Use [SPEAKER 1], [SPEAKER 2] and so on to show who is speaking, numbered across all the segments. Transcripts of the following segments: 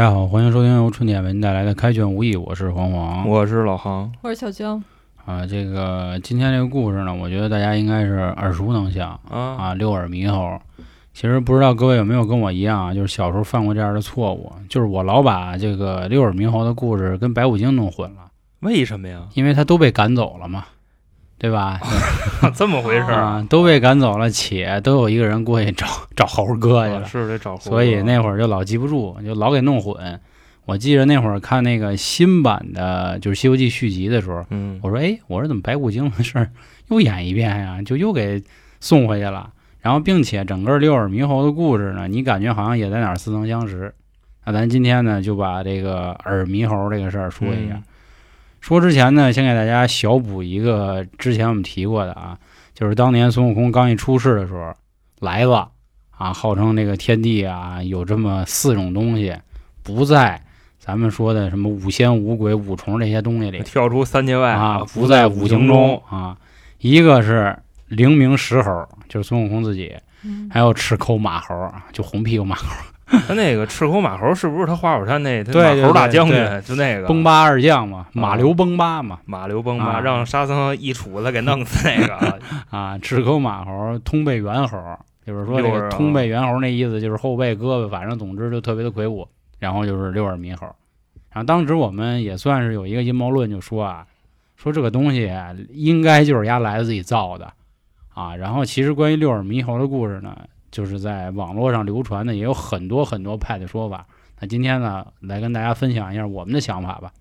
[SPEAKER 1] 大家好，欢迎收听由春点为您带来的《开卷无益》，我是黄黄。
[SPEAKER 2] 我是老杭，
[SPEAKER 3] 我是小江，
[SPEAKER 1] 啊，这个今天这个故事呢，我觉得大家应该是耳熟能详
[SPEAKER 2] 啊，
[SPEAKER 1] 啊，六耳猕猴。其实不知道各位有没有跟我一样啊，就是小时候犯过这样的错误，就是我老把这个六耳猕猴的故事跟白骨精弄混了，
[SPEAKER 2] 为什么呀？
[SPEAKER 1] 因为他都被赶走了嘛，对吧？
[SPEAKER 2] 这么回事儿
[SPEAKER 1] 啊，都被赶走了，且都有一个人过去找找猴哥去了，
[SPEAKER 2] 啊是得找猴
[SPEAKER 1] 所以那会儿就老记不住，就老给弄混。我记着那会儿看那个新版的，就是《西游记》续集的时候，
[SPEAKER 2] 嗯，
[SPEAKER 1] 我说：“哎，我说怎么白骨精的事儿又演一遍呀？就又给送回去了。然后，并且整个六耳猕猴的故事呢，你感觉好像也在哪儿似曾相识。那咱今天呢，就把这个耳猕猴这个事儿说一下。
[SPEAKER 2] 嗯
[SPEAKER 1] 说之前呢，先给大家小补一个之前我们提过的啊，就是当年孙悟空刚一出世的时候，来了啊，号称这个天地啊有这么四种东西不在咱们说的什么五仙五鬼五虫这些东西里
[SPEAKER 2] 跳出三界外
[SPEAKER 1] 啊，
[SPEAKER 2] 不
[SPEAKER 1] 不在
[SPEAKER 2] 五
[SPEAKER 1] 五行中啊。一个是灵明石猴，就是孙悟空自己，
[SPEAKER 3] 嗯，
[SPEAKER 1] 还有赤口马猴，就红屁股马猴，
[SPEAKER 2] 他那个赤口马猴是不是他花果山那马猴大将军？就那个
[SPEAKER 1] 崩巴二将嘛，马流崩巴嘛，
[SPEAKER 2] 马流崩
[SPEAKER 1] 啊
[SPEAKER 2] 巴，让沙僧一杵子给弄死那个。
[SPEAKER 1] 啊，赤口马猴，通背猿猴，就是说这个通背猿猴那意思就是后背胳膊，反正总之就特别的魁梧，然后就是六耳猕猴。然后当时我们也算是有一个阴谋论，就说啊，说这个东西啊应该就是丫来自己造的啊。然后其实关于六耳猕猴的故事呢，就是在网络上流传的也有很多很多派的说法。那今天呢，来跟大家分享一下我们的想法吧。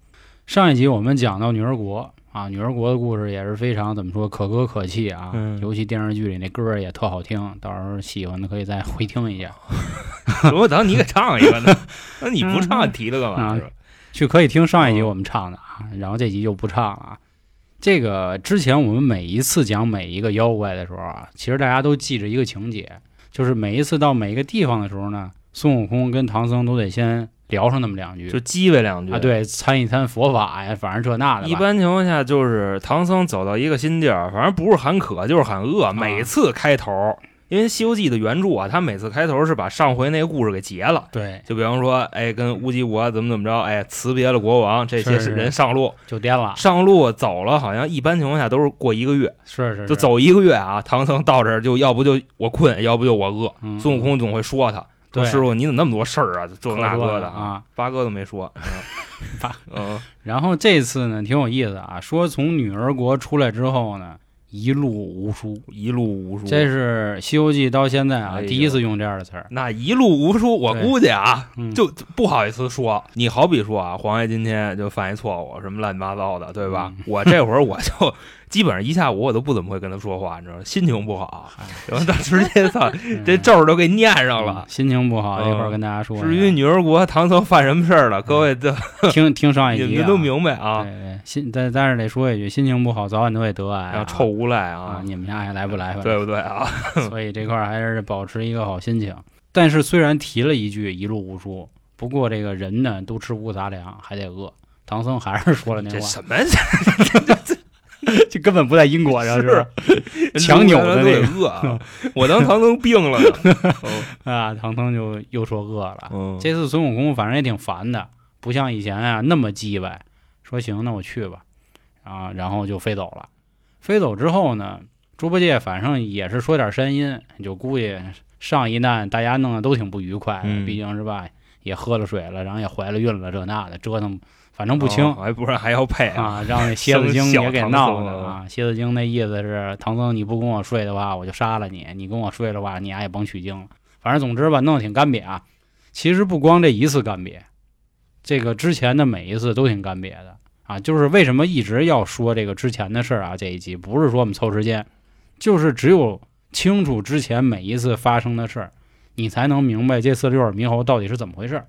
[SPEAKER 1] 上一集我们讲到女儿国啊，女儿国的故事也是非常怎么说可歌可泣啊，
[SPEAKER 2] 嗯
[SPEAKER 1] 尤其电视剧里那歌儿也特好听，到时候喜欢的可以再回听一下。
[SPEAKER 2] 我等你给唱一个呢，那你不唱提它干嘛？
[SPEAKER 1] 啊去可以听上一集
[SPEAKER 2] 哦
[SPEAKER 1] 我们唱的啊，然后这集就不唱了啊。这个之前我们每一次讲每一个妖怪的时候啊，其实大家都记着一个情节，就是每一次到每一个地方的时候呢，孙悟空跟唐僧都得先聊上那么两句
[SPEAKER 2] 就叽歪两句
[SPEAKER 1] 啊，。对，参一参佛法呀，反正这那的。
[SPEAKER 2] 一般情况下就是唐僧走到一个新地儿，反正不是喊渴就是喊饿，每次开头，因为《西游记》的原著啊，他每次开头是把上回那个故事给结了。
[SPEAKER 1] 对
[SPEAKER 2] 就比方说，哎，跟乌鸡国怎么怎么着，哎，辞别了国王，这些人上路，
[SPEAKER 1] 就颠了，
[SPEAKER 2] 上路走了，好像一般情况下都是过一个月，
[SPEAKER 1] 是是，
[SPEAKER 2] 就走一个月啊。唐僧到这儿就要不就我困，要不就我饿。
[SPEAKER 1] 嗯
[SPEAKER 2] 孙悟空总会说他，师傅你怎么那么多事儿啊，这那的
[SPEAKER 1] 啊。
[SPEAKER 2] 八哥都没说，
[SPEAKER 1] 八
[SPEAKER 2] 嗯，
[SPEAKER 1] 然后这次呢挺有意思啊，说从女儿国出来之后呢，一路无书，
[SPEAKER 2] 一路无书，
[SPEAKER 1] 这是《西游记》到现在啊、
[SPEAKER 2] 哎
[SPEAKER 1] 第一次用这样的词儿。
[SPEAKER 2] 那一路无书，我估计啊，
[SPEAKER 1] 嗯
[SPEAKER 2] 就就不好意思说。你好比说啊，黄爷今天就犯一错误，什么乱七八糟的，对吧？
[SPEAKER 1] 嗯
[SPEAKER 2] 我这会儿我就基本上一下午我都不怎么会跟他说话，你知道吗？心情不好，然后他直接操 这咒儿都给念上了
[SPEAKER 1] 嗯。心情不好，
[SPEAKER 2] 嗯
[SPEAKER 1] 一会儿跟大家说。
[SPEAKER 2] 至于女儿国唐僧犯什么事儿了，各位都
[SPEAKER 1] 听听上一集、啊，
[SPEAKER 2] 你们都明白啊。
[SPEAKER 1] 对对，心但但是得说一句，心情不好早晚都会得癌、啊。
[SPEAKER 2] 臭无赖
[SPEAKER 1] 啊
[SPEAKER 2] 啊，，
[SPEAKER 1] 你们家还来不来？
[SPEAKER 2] 对不对啊？
[SPEAKER 1] 所以这块儿还是保持一个好心情。但是虽然提了一句一路无书，不过这个人呢都吃五谷杂粮，还得饿。唐僧还是说了那话，
[SPEAKER 2] 这什么
[SPEAKER 1] 就根本不在因果上，是
[SPEAKER 2] 是？
[SPEAKER 1] 强扭的那个
[SPEAKER 2] 个饿啊！我当唐僧病了呢。哦
[SPEAKER 1] 啊，唐僧就又说饿了。
[SPEAKER 2] 嗯，
[SPEAKER 1] 这次孙悟空反正也挺烦的，不像以前啊那么叽歪，说行，那我去吧，啊，然后就飞走了。飞走之后呢，猪八戒反正也是说点山音，就估计上一难大家弄得都挺不愉快毕竟是吧，也喝了水了，然后也怀了孕了，这那的折腾，反正不轻。
[SPEAKER 2] 哦还不是还要配啊？
[SPEAKER 1] 啊，让那蝎子精也给闹的
[SPEAKER 2] 生小唐僧
[SPEAKER 1] 啊！蝎子精那意思是，唐僧你不跟我睡的话，我就杀了你；你跟我睡的话，你俩也甭取经了。反正总之吧，弄得挺干瘪啊。其实不光这一次干瘪，这个之前的每一次都挺干瘪的啊。就是为什么一直要说这个之前的事儿啊？这一集不是说我们凑时间，就是只有清楚之前每一次发生的事儿，你才能明白这次六耳猕猴到底是怎么回事。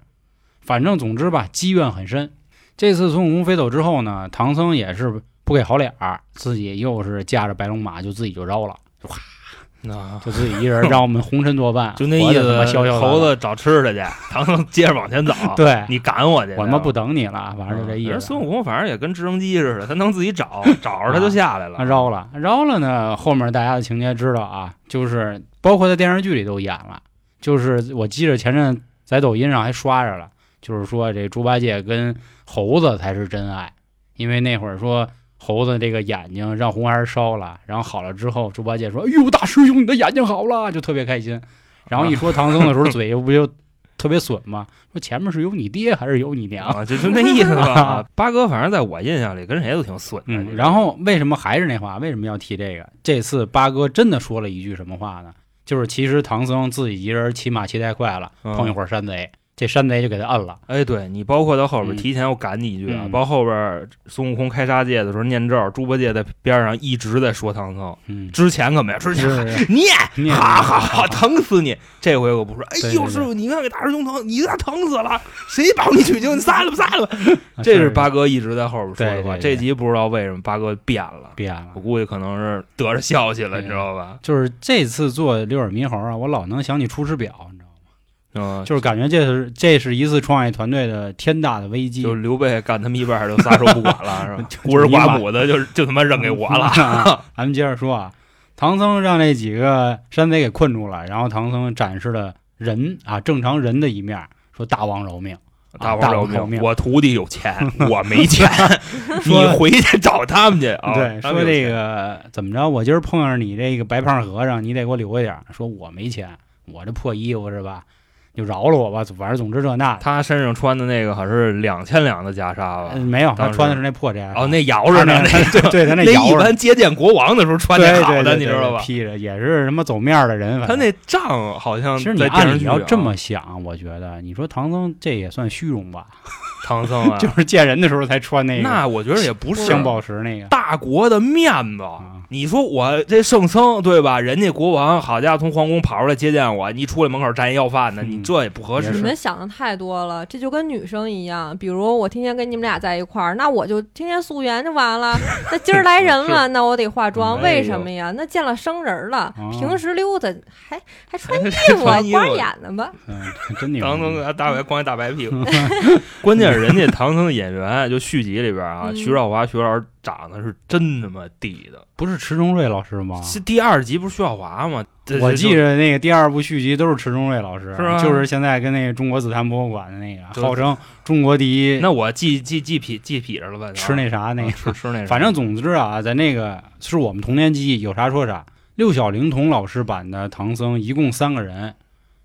[SPEAKER 1] 反正总之吧，积怨很深。这次孙悟空飞走之后呢，唐僧也是不给好脸儿，自己又是驾着白龙马就自己就绕了，
[SPEAKER 2] 啊，
[SPEAKER 1] 就自己一人让我们红尘作伴，
[SPEAKER 2] 就那意思，
[SPEAKER 1] 潇潇洒洒
[SPEAKER 2] 猴子找吃的去，唐僧接着往前走。
[SPEAKER 1] 对，
[SPEAKER 2] 你赶我去，
[SPEAKER 1] 我他妈不等你了，反正就这意思。
[SPEAKER 2] 人孙悟空反正也跟直升机似的，他能自己找，找着他就下来了。
[SPEAKER 1] 他绕了，绕了呢。后面大家的情节知道啊，就是包括在电视剧里都演了，就是我记着前阵在抖音上还刷着了，就是说这猪八戒跟猴子才是真爱，因为那会儿说猴子这个眼睛让红孩烧了，然后好了之后，猪八戒说：“哎呦，大师兄，你的眼睛好了！”就特别开心。然后一说唐僧的时候，嘴又不就特别损吗？说前面是有你爹还是有你娘？
[SPEAKER 2] 啊，就就那意思吧。八哥反正在我印象里跟谁都挺损的。
[SPEAKER 1] 嗯，然后为什么还是那话？为什么要提这个？这次八哥真的说了一句什么话呢？就是其实唐僧自己一人骑马骑太快了，
[SPEAKER 2] 嗯
[SPEAKER 1] 碰一会儿山贼，这山贼就给他摁了。
[SPEAKER 2] 哎，对你包括到后边
[SPEAKER 1] 嗯
[SPEAKER 2] 提前我赶你一句啊，
[SPEAKER 1] 嗯
[SPEAKER 2] 包括后边孙悟空开杀戒的时候念咒，猪八戒在边上一直在说唐僧。
[SPEAKER 1] 嗯，
[SPEAKER 2] 之前可没有，之前 念，
[SPEAKER 1] 念
[SPEAKER 2] 哈哈哈，疼死你！这回我不说，哎呦，师傅，你看给大师兄疼，你给他疼死了，谁保你取经？你撒了吧，撒了吧！
[SPEAKER 1] 啊
[SPEAKER 2] 这是八哥一直在后边说的话。这集不知道为什么八哥变了，
[SPEAKER 1] 变了
[SPEAKER 2] 我。估计可能是得着消息了，你知道吧？
[SPEAKER 1] 就是这次做六耳猕猴啊，我老能想起《出师表》，你知道吗？
[SPEAKER 2] 嗯，
[SPEAKER 1] 就是感觉这是这是一次创业团队的天大的危机。
[SPEAKER 2] 就刘备干他们一半儿就撒手不管了，是吧？
[SPEAKER 1] 就
[SPEAKER 2] 孤儿寡母的，就就他妈扔给我了。
[SPEAKER 1] 啊 咱们接着说啊，唐僧让那几个山贼给困住了，然后唐僧展示了人啊正常人的一面，说大王饶命。
[SPEAKER 2] 大
[SPEAKER 1] 大
[SPEAKER 2] 王饶命！
[SPEAKER 1] 命
[SPEAKER 2] 我徒弟有钱，我没钱，你
[SPEAKER 1] 说
[SPEAKER 2] 回去找他们去。啊
[SPEAKER 1] 对，说这个怎么着？我今儿碰上你这个白胖和尚，你得给我留一点。说我没钱，我这破衣服是吧？就饶了我吧。反正总之这那，
[SPEAKER 2] 他身上穿的那个可是两千两的袈裟吧？
[SPEAKER 1] 嗯没有，他穿的是那破这
[SPEAKER 2] 哦，那摇着呢，
[SPEAKER 1] 那对 对，他
[SPEAKER 2] 那
[SPEAKER 1] 摇着
[SPEAKER 2] 一般接见国王的时候穿
[SPEAKER 1] 对
[SPEAKER 2] 那好的，你知道吧？
[SPEAKER 1] 披着也是什么走面的人，
[SPEAKER 2] 他那仗好像
[SPEAKER 1] 其实你按理要这么想，我觉得你说唐僧这也算虚荣吧？
[SPEAKER 2] 唐僧啊，
[SPEAKER 1] 就是见人的时候才穿那个
[SPEAKER 2] 那我觉得也不是
[SPEAKER 1] 镶宝石那个
[SPEAKER 2] 大国的面子。
[SPEAKER 1] 啊。
[SPEAKER 2] 你说我这圣僧对吧？人家国王好家伙从皇宫跑出来接见我，你出来门口站一要饭的，
[SPEAKER 1] 嗯
[SPEAKER 2] 你这也不合适
[SPEAKER 3] 你。们想的太多了，这就跟女生一样，比如我天天跟你们俩在一块儿，那我就天天素颜就完了。那今儿来人了，那我得化妆，为什么呀？那见了生人了，
[SPEAKER 1] 哦
[SPEAKER 3] 平时溜达还 还穿衣服，
[SPEAKER 2] 穿衣服
[SPEAKER 3] 光着眼呢吧？
[SPEAKER 1] 嗯，真 牛。
[SPEAKER 2] 唐僧大白光一大白屁股，关键是人家唐僧的演员，就续集里边啊，
[SPEAKER 3] 嗯
[SPEAKER 2] 徐少华徐老师长得是真他妈地的。
[SPEAKER 1] 不是池中瑞老师吗？
[SPEAKER 2] 是第二集不是徐少华吗？
[SPEAKER 1] 我记着那个第二部续集都是池中瑞老师，
[SPEAKER 2] 是吧
[SPEAKER 1] 就是现在跟那个中国紫檀博物馆的那个，号称中国第一，
[SPEAKER 2] 那我记记记痞记痞着了吧？
[SPEAKER 1] 吃那啥那。
[SPEAKER 2] 吃吃那啥，
[SPEAKER 1] 反正总之啊，在那个是我们童年记忆，有啥说啥。六小龄童老师版的唐僧一共三个人，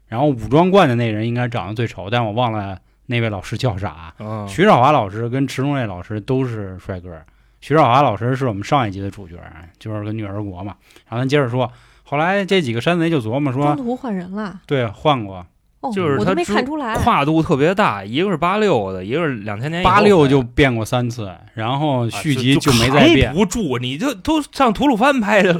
[SPEAKER 1] 然后武装观的那人应该长得最丑，但我忘了那位老师叫啥。
[SPEAKER 2] 嗯
[SPEAKER 1] 徐少华老师跟池中瑞老师都是帅哥。徐少华老师是我们上一集的主角，就是个女儿国嘛。然后咱接着说，后来这几个山贼就琢磨说，
[SPEAKER 3] 中途换人了，
[SPEAKER 1] 对，换过
[SPEAKER 3] 哦，
[SPEAKER 2] 就是他之
[SPEAKER 3] 看出来。
[SPEAKER 2] 跨度特别大，一个是八六的，一个是两千年
[SPEAKER 1] 八六就变过三次，然后
[SPEAKER 2] 啊
[SPEAKER 1] 续集
[SPEAKER 2] 就
[SPEAKER 1] 没再变
[SPEAKER 2] 扛。不住，你就都上吐鲁番拍去了。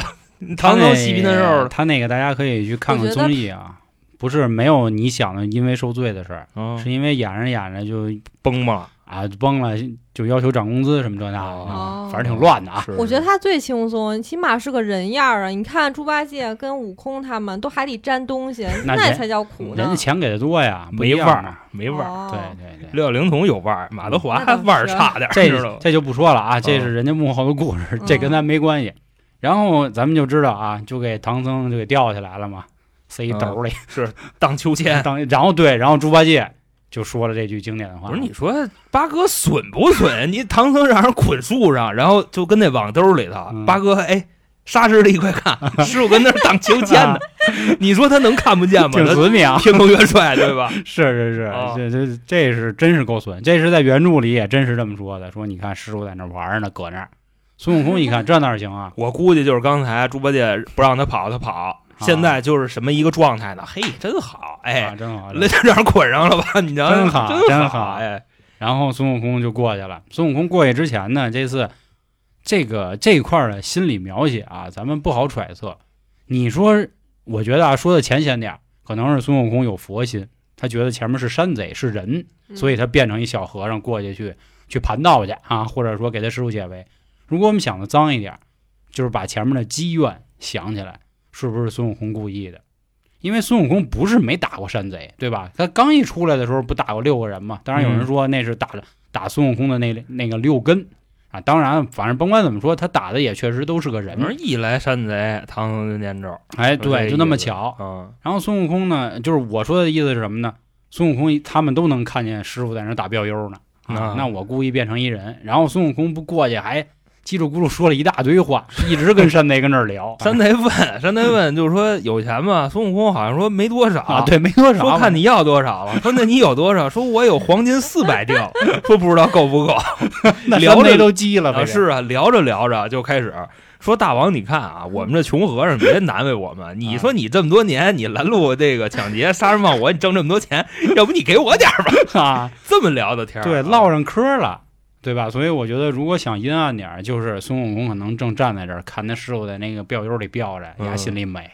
[SPEAKER 2] 唐僧西皮嫩肉，
[SPEAKER 1] 他那个大家可以去看看综艺啊，不是没有你想的因为受罪的事儿，
[SPEAKER 2] 嗯
[SPEAKER 1] 是因为演着演着就
[SPEAKER 2] 崩嘛，
[SPEAKER 1] 啊崩了，就要求涨工资什么这那的，
[SPEAKER 3] 哦
[SPEAKER 1] 反正挺乱的啊。
[SPEAKER 3] 我觉得他最轻松，起码是个人样儿啊！你看猪八戒跟悟空他们都还得沾东西，
[SPEAKER 1] 那
[SPEAKER 3] 才叫苦呢
[SPEAKER 1] 人家。钱给的多呀，
[SPEAKER 2] 没味儿没味儿。
[SPEAKER 3] 哦
[SPEAKER 1] 对对对。
[SPEAKER 2] 六小龄童有味儿，马德华味儿差点？
[SPEAKER 1] 这这就不说了啊，这是人家幕后的故事，这跟咱没关系。然后咱们就知道啊，就给唐僧就给吊起来了嘛，塞一兜里是。
[SPEAKER 2] 荡秋千。
[SPEAKER 1] 当然后对，然后猪八戒就说了这句经典的话：
[SPEAKER 2] 不是你说八哥损不损？你唐僧让人捆树上，然后就跟那网兜里头，
[SPEAKER 1] 嗯
[SPEAKER 2] 八哥哎，沙师弟快看，师傅跟那儿荡秋千呢。你说他能看不见吗？
[SPEAKER 1] 挺
[SPEAKER 2] 他
[SPEAKER 1] 损你啊！
[SPEAKER 2] 天蓬元帅对吧？
[SPEAKER 1] 是是是，
[SPEAKER 2] 啊
[SPEAKER 1] 这这这是真是够损，这是在原著里也真是这么说的，说你看师傅在那儿玩呢，搁那儿，孙悟空一看这哪行啊？
[SPEAKER 2] 我估计就是刚才猪八戒不让他跑，他跑。现在就是什么一个状态呢？嘿，真好，哎
[SPEAKER 1] 啊，，真好，
[SPEAKER 2] 那就让人捆上了吧？你知道吗？
[SPEAKER 1] 真好
[SPEAKER 2] 真
[SPEAKER 1] 真好
[SPEAKER 2] 哎，
[SPEAKER 1] 然后孙悟空就过去了。孙悟空过去之前呢，这次这个这一块儿的心理描写啊，咱们不好揣测。你说，我觉得啊，说的浅显点儿，可能是孙悟空有佛心，他觉得前面是山贼是人，
[SPEAKER 3] 嗯
[SPEAKER 1] 所以他变成一小和尚过去去去盘道去啊，或者说给他师傅解围。如果我们想的脏一点儿，就是把前面的积怨想起来，是不是孙悟空故意的？因为孙悟空不是没打过山贼，对吧？他刚一出来的时候不打过六个人吗？当然有人说那是打的打孙悟空的那那个六根啊。当然，反正甭管怎么说，他打的也确实都是个人。
[SPEAKER 2] 一来山贼，唐僧就念咒，
[SPEAKER 1] 哎，对，就那么巧。
[SPEAKER 2] 嗯，
[SPEAKER 1] 然后孙悟空呢，就是我说的意思是什么呢？孙悟空他们都能看见师傅在那打标悠呢那我故意变成一人，然后孙悟空不过去还叽里咕噜说了一大堆话，一直跟山贼跟那儿聊。
[SPEAKER 2] 山贼问，山贼问，就是说有钱吗？孙悟空好像说没多少
[SPEAKER 1] 啊，对，没多少。
[SPEAKER 2] 说看你要多少了。说那你有多少？说我有黄金四百锭。说不知道够不够。
[SPEAKER 1] 那
[SPEAKER 2] 聊着
[SPEAKER 1] 都急了，
[SPEAKER 2] 啊，是啊，聊着聊着就开始说大王，你看啊，我们这穷和尚别难为我们。你说你这么多年，你拦路这个抢劫、杀人放火，你挣这么多钱，要不你给我点吧？
[SPEAKER 1] 啊，
[SPEAKER 2] 这么聊的天儿，
[SPEAKER 1] 对，唠上嗑了。对吧？所以我觉得，如果想阴暗点儿，就是孙悟空可能正站在这儿，看那师傅在那个标悠里吊着，
[SPEAKER 2] 嗯
[SPEAKER 1] 也心里美、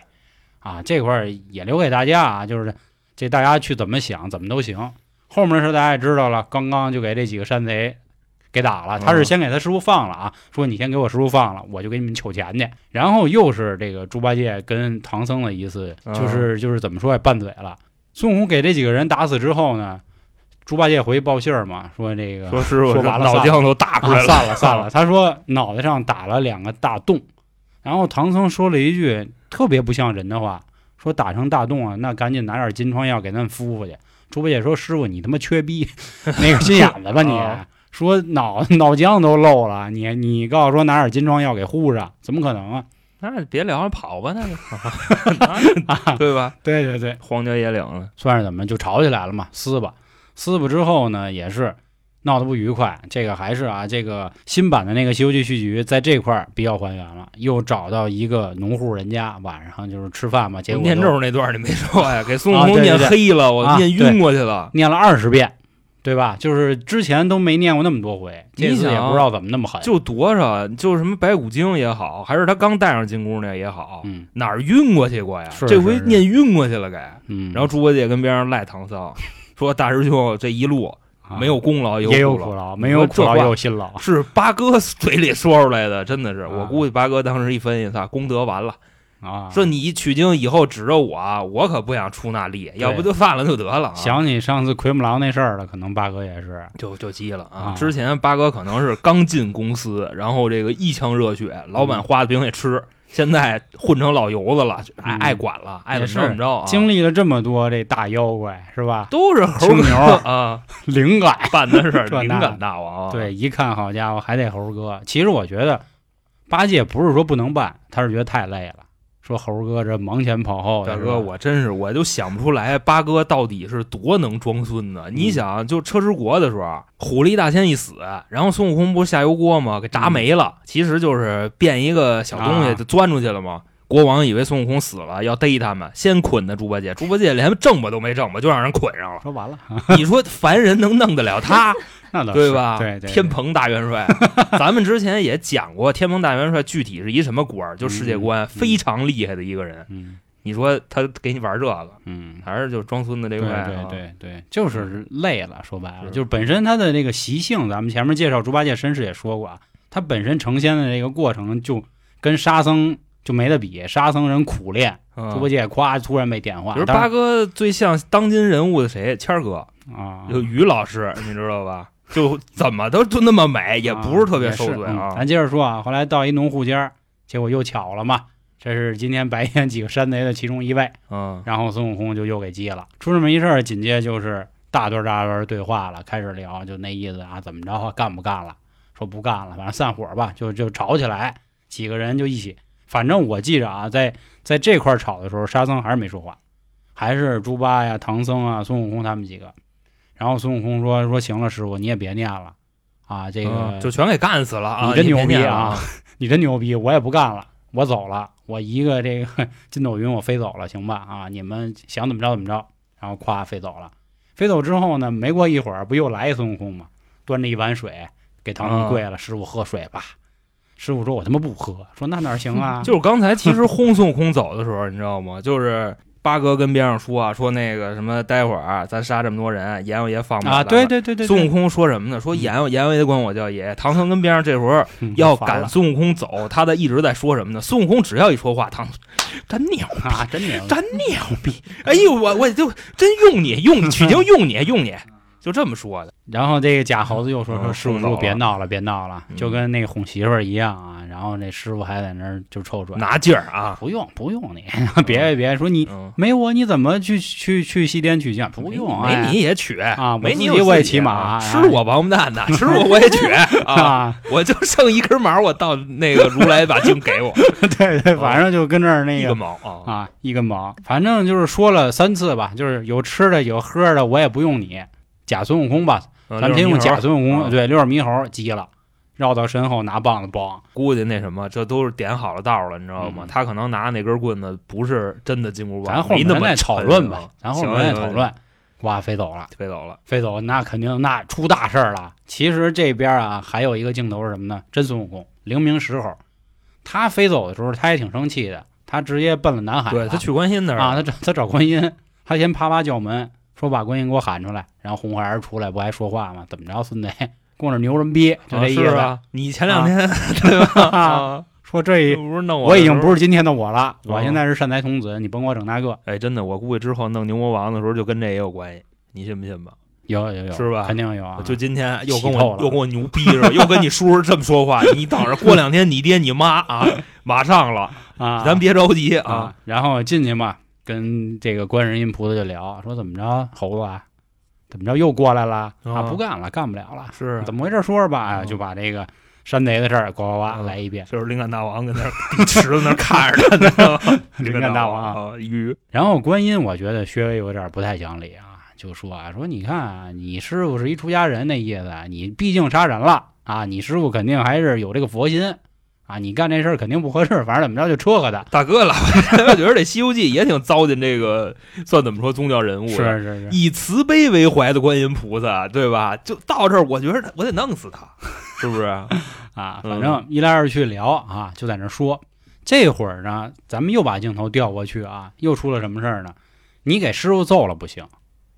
[SPEAKER 1] 啊。这块儿也留给大家啊，就是这大家去怎么想，怎么都行。后面的事大家也知道了，刚刚就给这几个山贼给打了。他是先给他师傅放了啊，说你先给我师傅放了，我就给你们取钱去。然后又是这个猪八戒跟唐僧的一次，就是就是怎么说也，拌嘴了。孙悟空给这几个人打死之后呢？猪八戒回去报信儿嘛，说这个
[SPEAKER 2] 说师傅
[SPEAKER 1] 说完了
[SPEAKER 2] 脑浆都打出来
[SPEAKER 1] 啊、散了散 了。他说脑袋上打了两个大洞，然后唐僧说了一句特别不像人的话，说打成大洞啊，那赶紧拿点金疮药给他们敷敷去。猪八戒说：“师傅，你他妈缺逼，那个心眼子吧你？
[SPEAKER 2] 啊
[SPEAKER 1] 说脑脑浆都漏了，你你告诉说拿点金疮药给护上，怎么可能啊？
[SPEAKER 2] 那别聊了，跑吧，那就，对吧？
[SPEAKER 1] 对对对，
[SPEAKER 2] 荒郊野岭了，
[SPEAKER 1] 算是怎么就吵起来了嘛，撕吧。撕吧之后呢，也是闹得不愉快。这个还是啊，这个新版的那个《西游记》续集在这块儿比较还原了，又找到一个农户人家，晚上就是吃饭嘛，结果
[SPEAKER 2] 念咒那段你没说呀？给孙悟空念黑了，我
[SPEAKER 1] 啊
[SPEAKER 2] 念晕过去了。
[SPEAKER 1] 念了二十遍，对吧？就是之前都没念过那么多回，这次也不知道怎么那么狠。
[SPEAKER 2] 就多少，就什么白骨精也好，还是他刚带上金箍那也好，
[SPEAKER 1] 嗯
[SPEAKER 2] 哪儿晕过去过呀？
[SPEAKER 1] 是
[SPEAKER 2] 这回念晕过去了，给。
[SPEAKER 1] 嗯，
[SPEAKER 2] 然后猪八戒跟边上赖唐僧，说大师兄这一路
[SPEAKER 1] 啊
[SPEAKER 2] 没有功劳
[SPEAKER 1] 也有
[SPEAKER 2] 苦
[SPEAKER 1] 苦劳，没有苦劳也有辛劳。
[SPEAKER 2] 是八哥嘴里说出来的，真的是，
[SPEAKER 1] 啊
[SPEAKER 2] 我估计八哥当时一分析，他功德完了，
[SPEAKER 1] 啊，
[SPEAKER 2] 说你取经以后指着我，我可不想出那力，要不就犯了就得了啊。
[SPEAKER 1] 想起上次奎木狼那事儿了，可能八哥也是
[SPEAKER 2] 就就急了
[SPEAKER 1] 啊
[SPEAKER 2] 之前八哥可能是刚进公司，然后这个一腔热血，老板花的饼也吃，现在混成老油子了，爱
[SPEAKER 1] 嗯
[SPEAKER 2] 爱管了，爱怎么
[SPEAKER 1] 也是
[SPEAKER 2] 着怎么着啊。
[SPEAKER 1] 经历了这么多这大妖怪，是吧？
[SPEAKER 2] 都是猴
[SPEAKER 1] 青牛
[SPEAKER 2] 哥啊，
[SPEAKER 1] 灵感。
[SPEAKER 2] 办的是
[SPEAKER 1] 这那
[SPEAKER 2] 灵感大王啊。
[SPEAKER 1] 对，一看好家伙还得猴哥。其实我觉得八戒不是说不能办，他是觉得太累了。说猴哥这忙前跑后的，
[SPEAKER 2] 大哥，我真是我就想不出来八哥到底是多能装孙子。你想，就车之国的时候，虎力大仙一死，然后孙悟空不是下油锅吗？给炸没了，其实就是变一个小东西
[SPEAKER 1] 啊
[SPEAKER 2] 就钻出去了吗？国王以为孙悟空死了，要逮他们，先捆的猪八戒，猪八戒连挣吧都没挣吧，就让人捆上了。
[SPEAKER 1] 说完了，
[SPEAKER 2] 你说凡人能弄得了他，
[SPEAKER 1] 那倒是
[SPEAKER 2] 对吧？
[SPEAKER 1] 对对，
[SPEAKER 2] 天蓬大元帅，咱们之前也讲过，天蓬大元帅具体是一什么官，就世界观、
[SPEAKER 1] 嗯
[SPEAKER 2] 非常厉害的一个人。
[SPEAKER 1] 嗯
[SPEAKER 2] 你说他给你玩这个，
[SPEAKER 1] 嗯，
[SPEAKER 2] 还是就装孙子这
[SPEAKER 1] 对
[SPEAKER 2] 块、啊？
[SPEAKER 1] 对对对，就是累了。说白了，
[SPEAKER 2] 是
[SPEAKER 1] 就是本身他的这个习性，咱们前面介绍猪八戒身世也说过啊，他本身成仙的这个过程就跟沙僧就没得比，沙僧人苦练，
[SPEAKER 2] 嗯，
[SPEAKER 1] 猪八戒夸突然被点化，
[SPEAKER 2] 比如八哥最像当今人物的谁？谦儿哥，
[SPEAKER 1] 啊，
[SPEAKER 2] 有于老师，你知道吧？就怎么都就那么美，也不是特别受罪啊。
[SPEAKER 1] 咱接着说啊，后来到一农户家，结果又巧了嘛，这是今天白天几个山贼的其中一位，
[SPEAKER 2] 嗯
[SPEAKER 1] 然后孙悟空就又给接了，出这么一事儿，紧接着就是大段大段对话了，开始聊，就那意思啊，怎么着啊，干不干了？说不干了，反正散伙吧，就就吵起来，几个人就一起，反正我记着啊，在在这块儿吵的时候，沙僧还是没说话，还是猪八呀、唐僧啊、孙悟空他们几个，然后孙悟空说说行了，师傅你也别念了啊，这个、
[SPEAKER 2] 嗯就全给干死了啊！
[SPEAKER 1] 你真牛逼啊！你真牛逼，我也不干了，我走了，我一个这个 筋斗云我飞走了，行吧？啊，你们想怎么着怎么着，然后咵飞走了。飞走之后呢，没过一会儿，不又来一孙悟空吗？端着一碗水给唐僧跪了，师傅喝水吧。师傅说：“我他妈不喝。”说那哪行啊？
[SPEAKER 2] 就是刚才其实轰孙悟空走的时候，你知道吗？就是八哥跟边上说啊，说那个什么，待会儿啊咱杀这么多人，阎王爷放不了
[SPEAKER 1] 对对对对，
[SPEAKER 2] 孙悟空说什么呢？说阎王阎王爷管我叫爷。唐僧跟边上这会儿
[SPEAKER 1] 嗯
[SPEAKER 2] 要赶孙悟空走，他在一直在说什么呢？孙悟空只要一说话，唐僧 真牛
[SPEAKER 1] 啊，真牛，
[SPEAKER 2] 真牛逼！哎呦，我我就真用你用你取经用你用你，就这么说的。
[SPEAKER 1] 然后这个假猴子又说
[SPEAKER 2] 嗯
[SPEAKER 1] 说师傅别闹了别闹了，
[SPEAKER 2] 嗯。
[SPEAKER 1] 就跟那个哄媳妇儿一样啊。然后那师傅还在那儿就臭拽，
[SPEAKER 2] 拿劲儿啊，
[SPEAKER 1] 不用不用你，别别说你
[SPEAKER 2] 嗯，
[SPEAKER 1] 没我你怎么去去去西天取经？不用，
[SPEAKER 2] 没
[SPEAKER 1] 哎
[SPEAKER 2] 你也取
[SPEAKER 1] 啊
[SPEAKER 2] 没你
[SPEAKER 1] 我也骑马
[SPEAKER 2] 吃
[SPEAKER 1] 哎
[SPEAKER 2] 我王八蛋的，吃我我也取 啊，
[SPEAKER 1] 啊，
[SPEAKER 2] 我就剩一根毛，我到那个如来把经给我。
[SPEAKER 1] 对对，反正就跟这儿那
[SPEAKER 2] 一
[SPEAKER 1] 个
[SPEAKER 2] 个毛啊，
[SPEAKER 1] 啊，一根毛，反正就是说了三次吧，就是有吃的有喝的，我也不用你。假孙悟空吧，
[SPEAKER 2] 嗯
[SPEAKER 1] 咱先用假孙悟
[SPEAKER 2] 啊
[SPEAKER 1] 空，对，六耳猕猴急了，绕到身后拿棒子 梆，
[SPEAKER 2] 估计那什么，这都是点好了道了，你知道吗
[SPEAKER 1] 嗯？
[SPEAKER 2] 他可能拿那根棍子不是真的金箍棒，
[SPEAKER 1] 咱后面再讨论吧，咱后面再讨论。哇，飞走了，
[SPEAKER 2] 飞走了，
[SPEAKER 1] 飞走，那肯定那出大事儿了。其实这边啊，还有一个镜头是什么呢？真孙悟空，灵明石猴，他飞走的时候，他也挺生气的，他直接奔了南海了。
[SPEAKER 2] 对他去观音那儿
[SPEAKER 1] 啊，他找他找观音，他先啪啪叫门，说把观音给我喊出来，然后红孩儿出来不还说话吗？怎么着，孙子，跟我这牛人逼，就这意思。
[SPEAKER 2] 啊是啊，你前两天对吧？啊，
[SPEAKER 1] 说这
[SPEAKER 2] 不是弄
[SPEAKER 1] 我已经不
[SPEAKER 2] 是。
[SPEAKER 1] 今天的我了，我
[SPEAKER 2] 哦
[SPEAKER 1] 现在是善财童子，你甭给我整那个。
[SPEAKER 2] 哎，真的，我估计之后弄牛魔王的时候，就跟这也有关系，你信不信吧？
[SPEAKER 1] 有有有，
[SPEAKER 2] 是吧
[SPEAKER 1] 肯定有啊。
[SPEAKER 2] 就今天又跟我又跟我牛逼是吧，又跟你叔叔这么说话，你等着，过两天你爹你妈啊，马上了，
[SPEAKER 1] 啊，
[SPEAKER 2] 咱别着急啊
[SPEAKER 1] 啊。然后进去嘛，跟这个观世音菩萨就聊，说怎么着，猴子啊，怎么着又过来了啊？
[SPEAKER 2] 啊
[SPEAKER 1] 不干了，干不了了，
[SPEAKER 2] 是啊
[SPEAKER 1] 怎么回事？说说吧。就把这个山贼的事儿呱呱呱来一遍。
[SPEAKER 2] 就是灵感大王跟那儿池子那儿看着他，你知道吗？
[SPEAKER 1] 灵感大王
[SPEAKER 2] 啊，鱼
[SPEAKER 1] 然后观音，我觉得稍微有点不太讲理啊，就说啊，说你看啊你师傅是一出家人那意思，你毕竟杀人了啊，你师傅肯定还是有这个佛心啊，你干这事儿肯定不合适，反正怎么着就撮合他。
[SPEAKER 2] 大哥了，我觉得这《西游记》也挺糟践这个，算怎么说宗教人物
[SPEAKER 1] 是是是，
[SPEAKER 2] 以慈悲为怀的观音菩萨，对吧？就到这儿，我觉得我得弄死他，是不是？
[SPEAKER 1] 啊，
[SPEAKER 2] 嗯
[SPEAKER 1] 反正一来二去聊啊，就在那说。这会儿呢，咱们又把镜头调过去啊，又出了什么事儿呢？你给师傅揍了不行，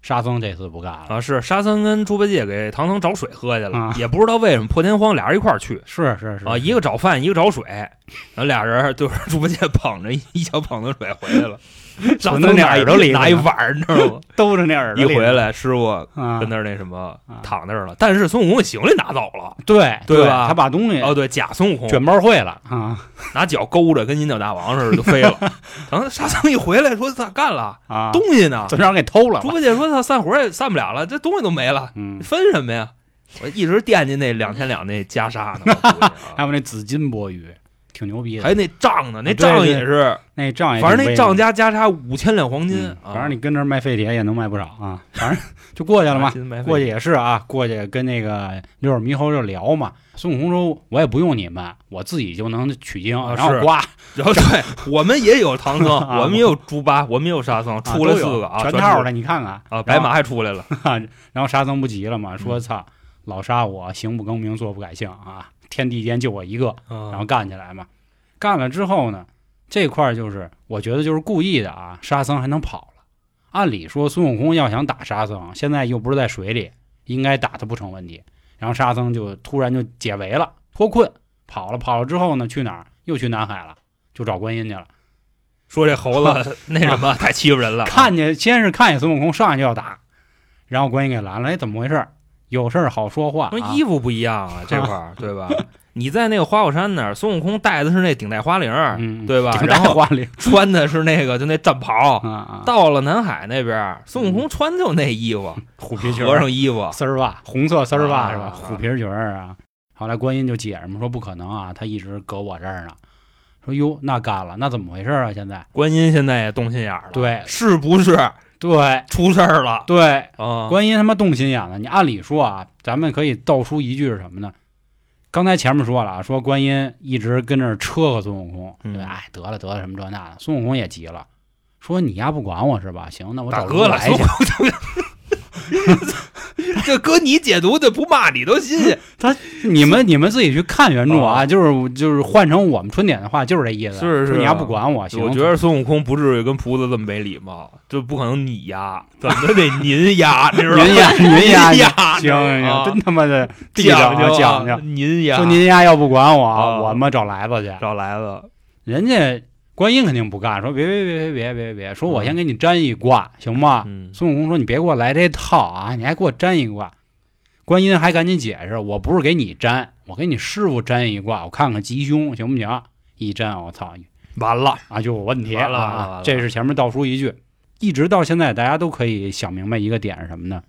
[SPEAKER 1] 沙僧这次不干了。
[SPEAKER 2] 啊，是沙僧跟猪八戒给唐僧找水喝去了，
[SPEAKER 1] 啊。
[SPEAKER 2] 也不知道为什么破天荒俩人一块儿去。
[SPEAKER 1] 是是是
[SPEAKER 2] 啊，一个找饭，一个找水，然后俩人就是猪八戒捧着一一小捧子水回来了，沙
[SPEAKER 1] 存在那耳朵里
[SPEAKER 2] 拿一碗，你知道吗？
[SPEAKER 1] 兜着那耳朵里
[SPEAKER 2] 一回来，师傅
[SPEAKER 1] 啊
[SPEAKER 2] 跟，那儿那什么
[SPEAKER 1] 啊
[SPEAKER 2] 躺那儿了，但是孙悟空给行李拿走了。
[SPEAKER 1] 对
[SPEAKER 2] 对吧
[SPEAKER 1] 他把东西
[SPEAKER 2] 哦，对，假孙悟空
[SPEAKER 1] 卷包会了啊
[SPEAKER 2] 拿脚勾着，跟银角大王似的就飞了。等沙僧一回来，说他干了？
[SPEAKER 1] 啊，
[SPEAKER 2] 东西呢？
[SPEAKER 1] 就让人给偷了。
[SPEAKER 2] 猪八戒说他散活也散不了了，这东西都没了，
[SPEAKER 1] 嗯，
[SPEAKER 2] 分什么呀？我一直惦记那两千两那袈裟
[SPEAKER 1] 还有那紫金钵盂，挺牛逼的。
[SPEAKER 2] 还有那杖呢，那杖也是，
[SPEAKER 1] 那仗也
[SPEAKER 2] 反正那杖加袈裟五千两黄金
[SPEAKER 1] 嗯，
[SPEAKER 2] 啊
[SPEAKER 1] 反正你跟那儿卖废铁也能卖不少啊。反正就过去了嘛。过去也是啊，过去跟那个六耳猕猴就聊嘛。孙悟空说：“我也不用你们，我自己就能取经。
[SPEAKER 2] 啊
[SPEAKER 1] 然后刮，
[SPEAKER 2] 然后对我们也有唐僧，
[SPEAKER 1] 啊
[SPEAKER 2] 我们也有猪八，我们也有沙僧，
[SPEAKER 1] 啊
[SPEAKER 2] 出来四个啊，
[SPEAKER 1] 全套的，你看看
[SPEAKER 2] 啊，白马还出来了，
[SPEAKER 1] 然后沙僧不急了嘛，说：“
[SPEAKER 2] 嗯
[SPEAKER 1] 操，老沙我，行不更名，坐不改姓啊！天地间就我一个。”然
[SPEAKER 2] 然
[SPEAKER 1] 后干起来嘛。干了之后呢，这块儿就是我觉得就是故意的啊，沙僧还能跑了。按理说孙悟空要想打沙僧，现在又不是在水里，应该打他不成问题。然后沙僧就突然就解围了，脱困跑了。跑了之后呢，去哪儿？又去南海了，就找观音去了。
[SPEAKER 2] 说这猴子 那什么太欺负人了，
[SPEAKER 1] 看见先是看见孙悟空上来就要打，然后观音给拦了。哎，怎么回事？有事儿好说话。
[SPEAKER 2] 衣服不一样啊，这块儿 对吧？你在那个花果山那儿，孙悟空戴的是那顶戴花翎对吧
[SPEAKER 1] 顶
[SPEAKER 2] 然后
[SPEAKER 1] 戴花翎
[SPEAKER 2] 穿的是那个就那战袍。到了南海那边，孙悟空穿的就那衣服，
[SPEAKER 1] 虎皮裙儿
[SPEAKER 2] 和尚衣服，
[SPEAKER 1] 丝袜，红色丝儿袜是吧？
[SPEAKER 2] 啊
[SPEAKER 1] 虎皮裙啊。后来观音就解释嘛，说不可能啊，他一直搁我这儿呢。说哟，那干了，那怎么回事啊？现在
[SPEAKER 2] 观音现在也动心眼儿了，
[SPEAKER 1] 对
[SPEAKER 2] 是不是
[SPEAKER 1] 对
[SPEAKER 2] 出事儿了
[SPEAKER 1] 对，
[SPEAKER 2] 啊？
[SPEAKER 1] 观音他妈动心眼了。你按理说啊，咱们可以道出一句是什么呢？刚才前面说了啊，说观音一直跟那儿扯和孙悟空，
[SPEAKER 2] 嗯
[SPEAKER 1] 对，哎，得了得了，什么这那的。孙悟空也急了，说你丫不管我是吧？行，那我找
[SPEAKER 2] 哥
[SPEAKER 1] 来去。
[SPEAKER 2] 这搁你解读的不骂你都新鲜。
[SPEAKER 1] 你们你们自己去看原著啊，
[SPEAKER 2] 啊
[SPEAKER 1] 就是就是换成我们春点的话，就是这意思。
[SPEAKER 2] 是是
[SPEAKER 1] 是你丫不管我，行。
[SPEAKER 2] 我觉得孙悟空不至于跟菩萨这么没礼貌，就不可能你呀，怎么得您呀，你知道吗？
[SPEAKER 1] 您呀您呀
[SPEAKER 2] 您呀，
[SPEAKER 1] 行行
[SPEAKER 2] 啊
[SPEAKER 1] 行，真他妈的地道
[SPEAKER 2] 讲究
[SPEAKER 1] 讲究。
[SPEAKER 2] 您呀，
[SPEAKER 1] 说您丫要不管我，
[SPEAKER 2] 啊
[SPEAKER 1] 我他妈找来子去。
[SPEAKER 2] 找来子，
[SPEAKER 1] 人家观音肯定不干，说别别别别别别别，说我先给你占一卦，行吗？
[SPEAKER 2] 嗯，
[SPEAKER 1] 孙悟空说你别给我来这套啊，你还给我占一卦。观音还赶紧解释，我不是给你占，我给你师傅占一卦，我看看吉凶行不行？一占，我操
[SPEAKER 2] 完了，
[SPEAKER 1] 啊就有问题
[SPEAKER 2] 了！
[SPEAKER 1] 这是前面倒数一句，一直到现在，大家都可以想明白一个点是什么呢？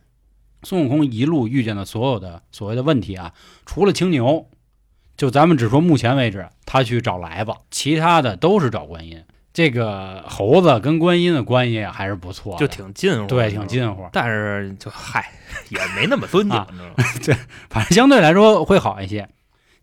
[SPEAKER 1] 孙悟空一路遇见的所有的所谓的问题啊，除了青牛，就咱们只说目前为止，他去找来吧，其他的都是找观音。这个猴子跟观音的关系还是不错，
[SPEAKER 2] 就挺近乎，
[SPEAKER 1] 对，挺。近乎。
[SPEAKER 2] 但是就嗨，也没那么尊敬，
[SPEAKER 1] 啊
[SPEAKER 2] 你知道吗？
[SPEAKER 1] 反正相对来说会好一些。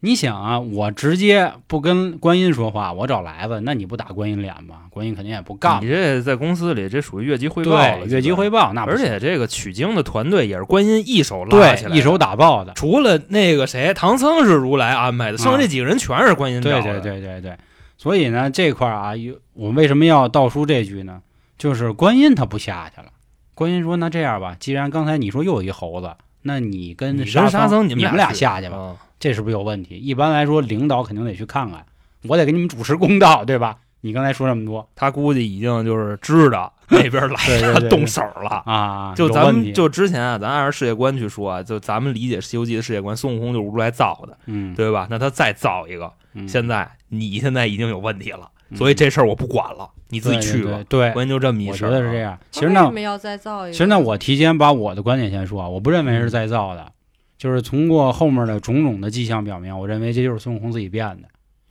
[SPEAKER 1] 你想啊，我直接不跟观音说话，我找来子，那你不打观音脸吗？观音肯定也不干
[SPEAKER 2] 你。这在公司里这属于越级汇报了，
[SPEAKER 1] 对，越级汇
[SPEAKER 2] 报。
[SPEAKER 1] 那不
[SPEAKER 2] 而且这个取经的团队也是观音一手拉起来的，
[SPEAKER 1] 一手打爆的。
[SPEAKER 2] 除了那个谁，唐僧是如来安排的，剩下这几个人全是观音
[SPEAKER 1] 对对
[SPEAKER 2] 找的。
[SPEAKER 1] 对对对，所以呢，这块儿啊，有我为什么要倒出这句呢？就是观音他不下去了。观音说：“那这样吧，既然刚才你说又有一猴子，那你跟沙
[SPEAKER 2] 僧
[SPEAKER 1] 你
[SPEAKER 2] 们
[SPEAKER 1] 俩下去吧。
[SPEAKER 2] 啊
[SPEAKER 1] 这是不是有问题？一般来说，领导肯定得去看看，我得给你们主持公道，对吧？你刚才说这么多
[SPEAKER 2] 他估计已经就是知道那边来
[SPEAKER 1] 对对对
[SPEAKER 2] 他动手了。
[SPEAKER 1] 啊，
[SPEAKER 2] 就咱们就之前啊，咱按照世界观去说啊，就咱们理解《西游记》的世界观，孙悟空就是如来造的，
[SPEAKER 1] 嗯，
[SPEAKER 2] 对吧？那他再造一个，
[SPEAKER 1] 嗯
[SPEAKER 2] 现在你现在已经有问题了，
[SPEAKER 1] 嗯
[SPEAKER 2] 所以这事儿我不管了，你自己去吧。
[SPEAKER 1] 对对，
[SPEAKER 2] 关键就这么一
[SPEAKER 1] 我
[SPEAKER 2] 事儿我。
[SPEAKER 1] 觉得是这样。其实呢
[SPEAKER 3] 为什，么要再造一个？
[SPEAKER 1] 其实呢，我提前把我的观点先说啊，我不认为是再造的，就是通过后面的种种的迹象表明，我认为这就是孙悟空自己变的。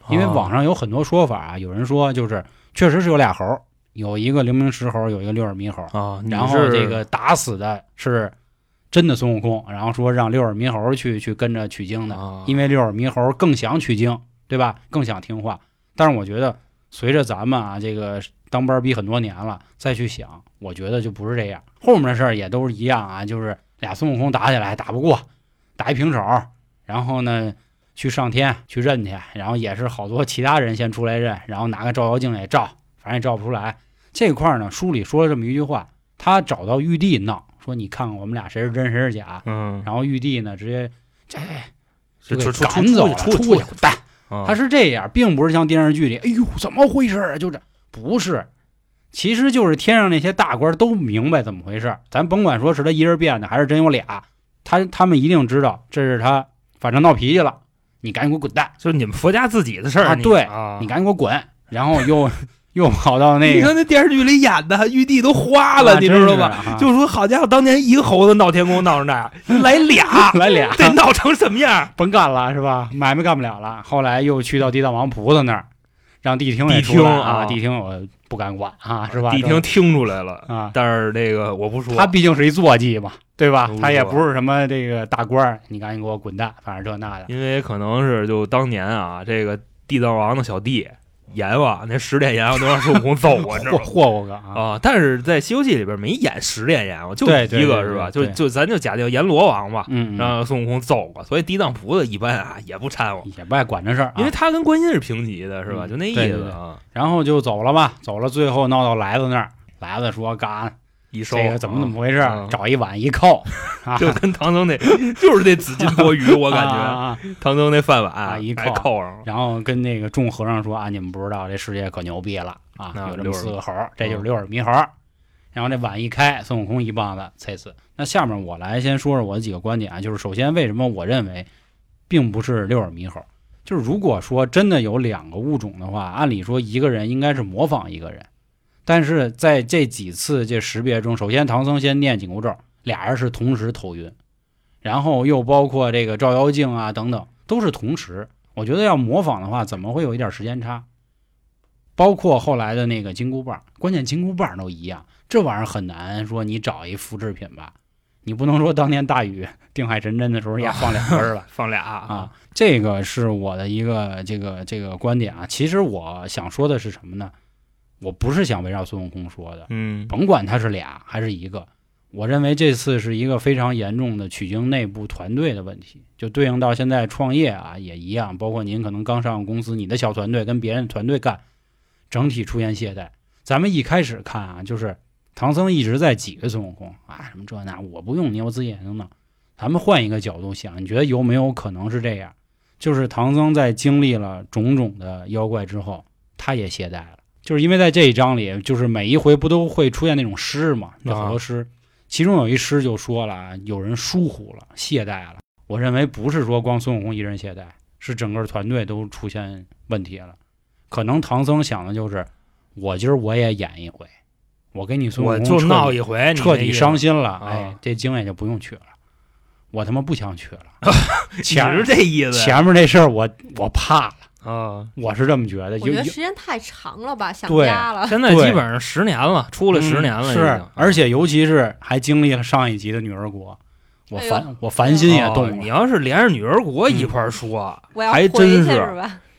[SPEAKER 1] 因为网上有很多说法啊，有人说就是确实是有俩猴儿，有一个灵明石猴，有一个六耳猕猴，
[SPEAKER 2] 啊，
[SPEAKER 1] 然后这个打死的是真的孙悟空，然后说让六耳猕猴去去跟着取经的，
[SPEAKER 2] 啊
[SPEAKER 1] 因为六耳猕猴更想取经，对吧？更想听话。但是我觉得随着咱们啊这个当班逼很多年了，再去想，我觉得就不是这样。后面的事儿也都是一样啊，就是俩孙悟空打起来打不过，打一平手，然后呢去上天去认去，然后也是好多其他人先出来认，然后拿个照妖镜也照，反正也照不出来。这块儿呢，书里说了这么一句话，他找到玉帝闹，说你看看我们俩谁是真谁是假。
[SPEAKER 2] 嗯，
[SPEAKER 1] 然后玉帝呢，直接这赶走了，
[SPEAKER 2] 出去
[SPEAKER 1] 出去滚蛋。
[SPEAKER 2] 啊
[SPEAKER 1] 他是这样，并不是像电视剧里，哎呦，怎么回事啊？就这不是，其实就是天上那些大官都明白怎么回事。咱甭管说是他一人变的，还是真有俩，他他们一定知道这是他，反正闹脾气了，你赶紧给我滚蛋，
[SPEAKER 2] 就是你们佛家自己的事儿，
[SPEAKER 1] 啊对
[SPEAKER 2] 啊
[SPEAKER 1] 你赶紧给我滚。然后又 又跑到那
[SPEAKER 2] 你，看那电视剧里演的，玉帝都花了，
[SPEAKER 1] 啊
[SPEAKER 2] 你知道吧？
[SPEAKER 1] 吧？
[SPEAKER 2] 就说好家伙，当年一个猴子闹天宫闹成那样，来俩，
[SPEAKER 1] 来俩，
[SPEAKER 2] 得闹成什么样？
[SPEAKER 1] 甭干了是吧？买卖干不了了。后来又去到地藏王菩萨那儿，让谛听也出来啊，谛听我不敢管啊，是吧？
[SPEAKER 2] 谛听听出来了，
[SPEAKER 1] 啊，
[SPEAKER 2] 但是那个我不说，
[SPEAKER 1] 他毕竟是一坐骑嘛，对吧？他也不是什么这个大官儿，你赶紧给我滚蛋，反正这那的。
[SPEAKER 2] 因为可能是就当年啊，这个地藏王的小弟阎王那十殿阎王都让孙悟空揍过，你知道
[SPEAKER 1] 霍
[SPEAKER 2] 吗？
[SPEAKER 1] 霍霍个啊，
[SPEAKER 2] 啊，但是在《西游记》里边没演十殿阎王，就一个是吧？就就咱就假定阎罗王吧，让孙悟空揍过，所以地藏菩萨一般啊也不掺和，
[SPEAKER 1] 也不爱管这事儿啊，
[SPEAKER 2] 因为他跟观音是平级的，是吧？
[SPEAKER 1] 嗯
[SPEAKER 2] 就那意思啊。
[SPEAKER 1] 然后就走了吧，走了，最后闹到来子那儿，来子说干
[SPEAKER 2] 一收
[SPEAKER 1] 这个怎么怎么回事？
[SPEAKER 2] 啊？
[SPEAKER 1] 找一碗一扣，啊。
[SPEAKER 2] 就跟唐僧那，就是那紫金钵盂，我感觉。
[SPEAKER 1] 啊
[SPEAKER 2] 唐僧那饭
[SPEAKER 1] 碗一扣。然后跟那个众和尚说啊，你们不知道这世界可牛逼了啊，有这么
[SPEAKER 2] 六
[SPEAKER 1] 四个猴，这就是
[SPEAKER 2] 嗯。
[SPEAKER 1] 六耳猕猴儿。然后这碗一开，孙悟空一棒子踩死。那下面我来先说说我的几个观点啊，就是首先为什么我认为并不是六耳猕猴，就是如果说真的有两个物种的话，按理说一个人应该是模仿一个人，但是在这几次这识别中，首先唐僧先念紧箍咒，俩人是同时头晕，然后又包括这个照妖镜啊等等，都是同时。我觉得要模仿的话，怎么会有一点时间差？包括后来的那个金箍棒，关键金箍棒都一样，这玩意儿很难说你找一复制品吧？你不能说当年大禹定海神针的时候也放两根儿了
[SPEAKER 2] 放俩
[SPEAKER 1] 啊！这个是我的一个这个这个观点啊。其实我想说的是什么呢？我不是想围绕孙悟空说的，
[SPEAKER 2] 嗯，
[SPEAKER 1] 甭管他是俩还是一个，我认为这次是一个非常严重的取经内部团队的问题，就对应到现在创业啊也一样，包括您可能刚上公司，你的小团队跟别人团队干，整体出现懈怠。咱们一开始看啊，就是唐僧一直在挤兑孙悟空啊，什么这那，我不用你，我自己也能弄。咱们换一个角度想，你觉得有没有可能是这样？就是唐僧在经历了种种的妖怪之后，他也懈怠了。就是因为在这一章里，就是每一回不都会出现那种诗嘛，有好多诗，其中有一诗就说了，有人疏忽了，懈怠了。我认为不是说光孙悟空一人懈怠，是整个团队都出现问题了。可能唐僧想的就是，我今儿我也演一回，我给你孙悟空
[SPEAKER 2] 就闹一回，
[SPEAKER 1] 彻底伤心了，
[SPEAKER 2] 啊
[SPEAKER 1] 哎，这经也就不用去了，我他妈不想去了。
[SPEAKER 2] 你
[SPEAKER 1] 前
[SPEAKER 2] 是这意思
[SPEAKER 1] 前面这事儿我我怕了，
[SPEAKER 2] 啊？
[SPEAKER 1] 我是这么觉得。有有
[SPEAKER 3] 我觉得时间太长了吧，想
[SPEAKER 1] 对
[SPEAKER 3] 家了。
[SPEAKER 2] 现在基本上十年了，出了十年了，
[SPEAKER 1] 嗯是，而且尤其是还经历了上一集的女儿国，我烦、我烦心也动了。
[SPEAKER 2] 哦你要是连着女儿国一块儿说，
[SPEAKER 3] 我
[SPEAKER 2] 还真是？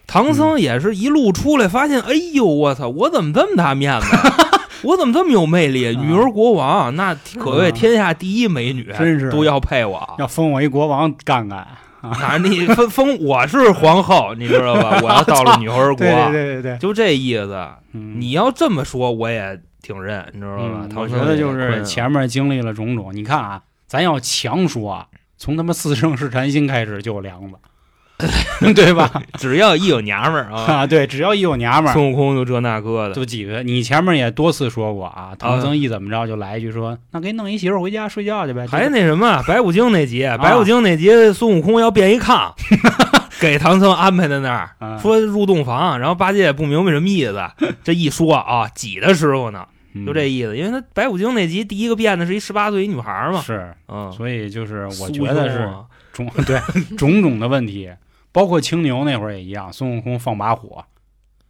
[SPEAKER 2] 唐僧也是一路出来，发现，哎呦，我操，我怎么这么大面子？我怎么这么有魅力？女儿国王，那可谓天下第一美女，
[SPEAKER 1] 真是
[SPEAKER 2] 都要配我。
[SPEAKER 1] 要封我一国王干干。
[SPEAKER 2] 啊，你封封我是皇后，你知道吧？我要到了女儿国，
[SPEAKER 1] 对对对对对，
[SPEAKER 2] 就这意思。
[SPEAKER 1] 嗯，
[SPEAKER 2] 你要这么说，我也挺认，你知道吧
[SPEAKER 1] 嗯？我觉得就是前面经历了种种，你看啊，咱要强说啊，从他妈四圣试禅心开始就有梁子，对吧？
[SPEAKER 2] 只要一有娘们儿啊，
[SPEAKER 1] 啊，对，只要一有娘们儿，
[SPEAKER 2] 孙悟空就这那个的，
[SPEAKER 1] 就几个。你前面也多次说过啊，唐僧一怎么着就来一句说，那给你弄一媳妇儿回家睡觉去呗。
[SPEAKER 2] 还那什么 白骨精那集，
[SPEAKER 1] 啊。
[SPEAKER 2] 白骨精那集孙悟空要变一炕，给唐僧安排在那儿，
[SPEAKER 1] 啊。
[SPEAKER 2] 说入洞房，然后八戒也不明白什么意思，这一说啊，挤的师傅呢，
[SPEAKER 1] 嗯。
[SPEAKER 2] 就这意思，因为他白骨精那集第一个变的是一十八岁一女孩嘛，
[SPEAKER 1] 是，
[SPEAKER 2] 嗯，
[SPEAKER 1] 所以就是我觉得是种对种种的问题，包括青牛那会儿也一样，孙悟空放把火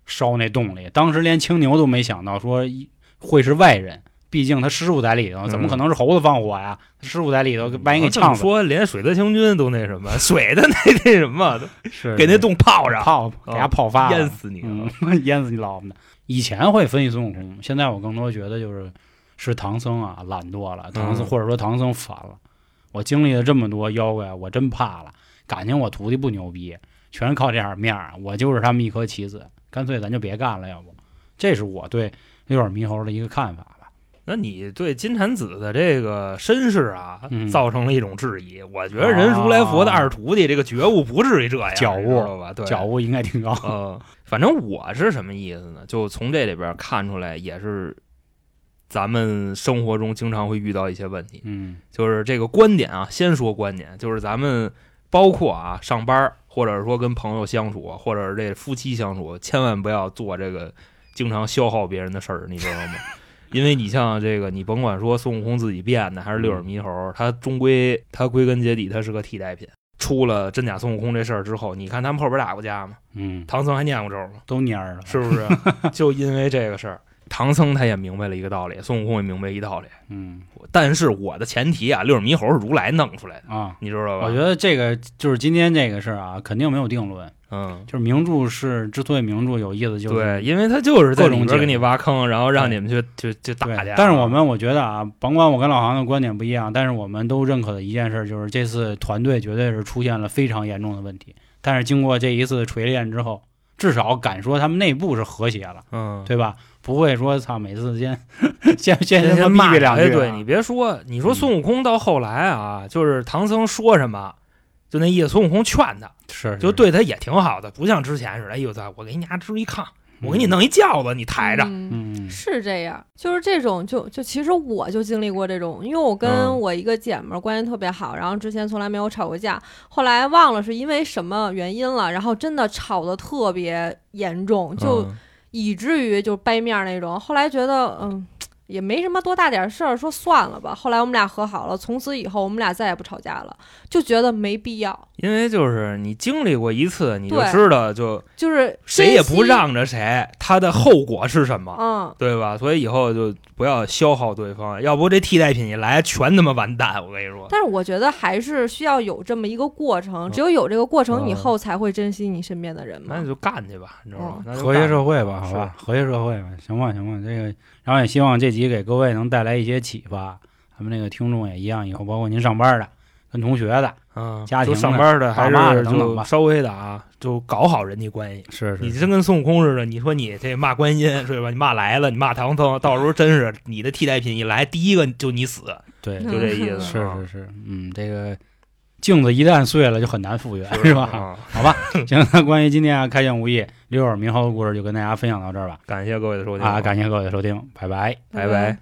[SPEAKER 1] 烧那洞里，当时连青牛都没想到说一会是外人，毕竟他师傅在里头，怎么可能是猴子放火呀？他师傅在里头，万一给呛死，
[SPEAKER 2] 说，连水德星君都那什么，水的那那什么，
[SPEAKER 1] 是
[SPEAKER 2] 给那洞泡上，
[SPEAKER 1] 泡给他泡发了
[SPEAKER 2] 淹死你
[SPEAKER 1] 淹死你老母的！以前会分析孙悟空，现在我更多觉得就是是唐僧啊懒惰了，唐僧、
[SPEAKER 2] 嗯
[SPEAKER 1] 或者说唐僧烦了。我经历了这么多妖怪，我真怕了。感情我徒弟不牛逼，全是靠这点面儿，我就是他们一颗棋子，干脆咱就别干了，要不？这是我对六耳猕猴的一个看法吧。
[SPEAKER 2] 那你对金蝉子的这个身世啊，
[SPEAKER 1] 嗯
[SPEAKER 2] 造成了一种质疑。我觉得人如来佛的二徒弟这个觉悟不至于这样，
[SPEAKER 1] 觉悟
[SPEAKER 2] 你知道吧？对，
[SPEAKER 1] 觉悟应该挺高。
[SPEAKER 2] 呃，反正我是什么意思呢？就从这里边看出来，也是咱们生活中经常会遇到一些问题。
[SPEAKER 1] 嗯
[SPEAKER 2] 就是这个观点啊，先说观点，就是咱们包括啊上班儿，或者说跟朋友相处，或者是这夫妻相处，千万不要做这个经常消耗别人的事儿，你知道吗？因为你像这个，你甭管说孙悟空自己变的，还是六耳猕猴，他终归他归根结底他是个替代品。出了真假孙悟空这事儿之后，你看他们后边打过架吗？
[SPEAKER 1] 嗯，
[SPEAKER 2] 唐僧还念过咒吗？
[SPEAKER 1] 都蔫儿了。
[SPEAKER 2] 是不是？就因为这个事儿，唐僧他也明白了一个道理，孙悟空也明白一道理。
[SPEAKER 1] 嗯
[SPEAKER 2] 但是我的前提啊，六耳猕猴是如来弄出来的，
[SPEAKER 1] 啊，
[SPEAKER 2] 你知道吧？
[SPEAKER 1] 我觉得这个就是今天这个事儿啊，肯定没有定论。
[SPEAKER 2] 嗯，
[SPEAKER 1] 就是名著是之所以名著有意思，就是
[SPEAKER 2] 对，因为他就是在
[SPEAKER 1] 各种
[SPEAKER 2] 边给你挖坑，然后让你们去去去打
[SPEAKER 1] 对
[SPEAKER 2] 去。
[SPEAKER 1] 但是我们我觉得啊，甭管我跟老航的观点不一样，但是我们都认可的一件事就是这次团队绝对是出现了非常严重的问题。但是经过这一次锤炼之后，至少敢说他们内部是和谐了，
[SPEAKER 2] 嗯，
[SPEAKER 1] 对吧？不会说操每次先 先先他妈
[SPEAKER 2] 先骂
[SPEAKER 1] 两句啊、
[SPEAKER 2] 哎，对你别说，你说孙悟空到后来啊，就是唐僧说什么，就那意思，孙悟空劝他，
[SPEAKER 1] 是
[SPEAKER 2] 就，对他也挺好的，不像之前似的，哎呦操，我给你家支一炕，我给你弄一轿子，你抬着，
[SPEAKER 3] 嗯
[SPEAKER 1] 嗯，
[SPEAKER 3] 是这样，就是这种，就就其实我就经历过这种，因为我跟
[SPEAKER 2] 嗯。
[SPEAKER 3] 我一个姐们儿关系特别好，然后之前从来没有吵过架，后来忘了是因为什么原因了，然后真的吵得特别严重，就
[SPEAKER 2] 嗯
[SPEAKER 3] 以至于就掰面那种。后来觉得嗯。也没什么多大点事儿，说算了吧。后来我们俩和好了，从此以后我们俩再也不吵架了，就觉得没必要。
[SPEAKER 2] 因为就是你经历过一次，你就知道，就
[SPEAKER 3] 就是
[SPEAKER 2] 谁也不，让着谁，他的后果是什么。
[SPEAKER 3] 嗯，
[SPEAKER 2] 对吧？所以以后就不要消耗对方，要不这替代品一来，全他妈完蛋！我跟你说，
[SPEAKER 3] 但是我觉得还是需要有这么一个过程，只有有这个过程以
[SPEAKER 2] 嗯
[SPEAKER 3] 后，才会珍惜你身边的人嘛
[SPEAKER 2] 那。就干去吧，你知道吗？
[SPEAKER 1] 和谐社会吧，好吧，和谐社会吧，行吧，行吧，这个，然后也希望这集给各位能带来一些启发。咱们那个听众也一样，以后包括您上班的、跟同学的，
[SPEAKER 2] 嗯，
[SPEAKER 1] 家庭
[SPEAKER 2] 上班的还
[SPEAKER 1] 爸妈等等吧
[SPEAKER 2] 稍微的啊，就搞好人际关系。
[SPEAKER 1] 是
[SPEAKER 2] 你真跟孙悟空似的，你说你这骂观音是吧？你骂来了，你骂唐僧，到时候真是你的替代品一来，第一个就你死，
[SPEAKER 1] 对，
[SPEAKER 2] 就这意思。
[SPEAKER 1] 是
[SPEAKER 2] 啊
[SPEAKER 1] 是是，嗯，这个镜子一旦碎了，就很难复原，是吧？
[SPEAKER 2] 啊
[SPEAKER 1] 好吧，行，那关于今天啊开卷无益六耳猕猴的故事就跟大家分享到这儿吧。
[SPEAKER 2] 感谢各位的收听
[SPEAKER 1] 啊，感谢各位的收听，拜拜。
[SPEAKER 2] 拜拜。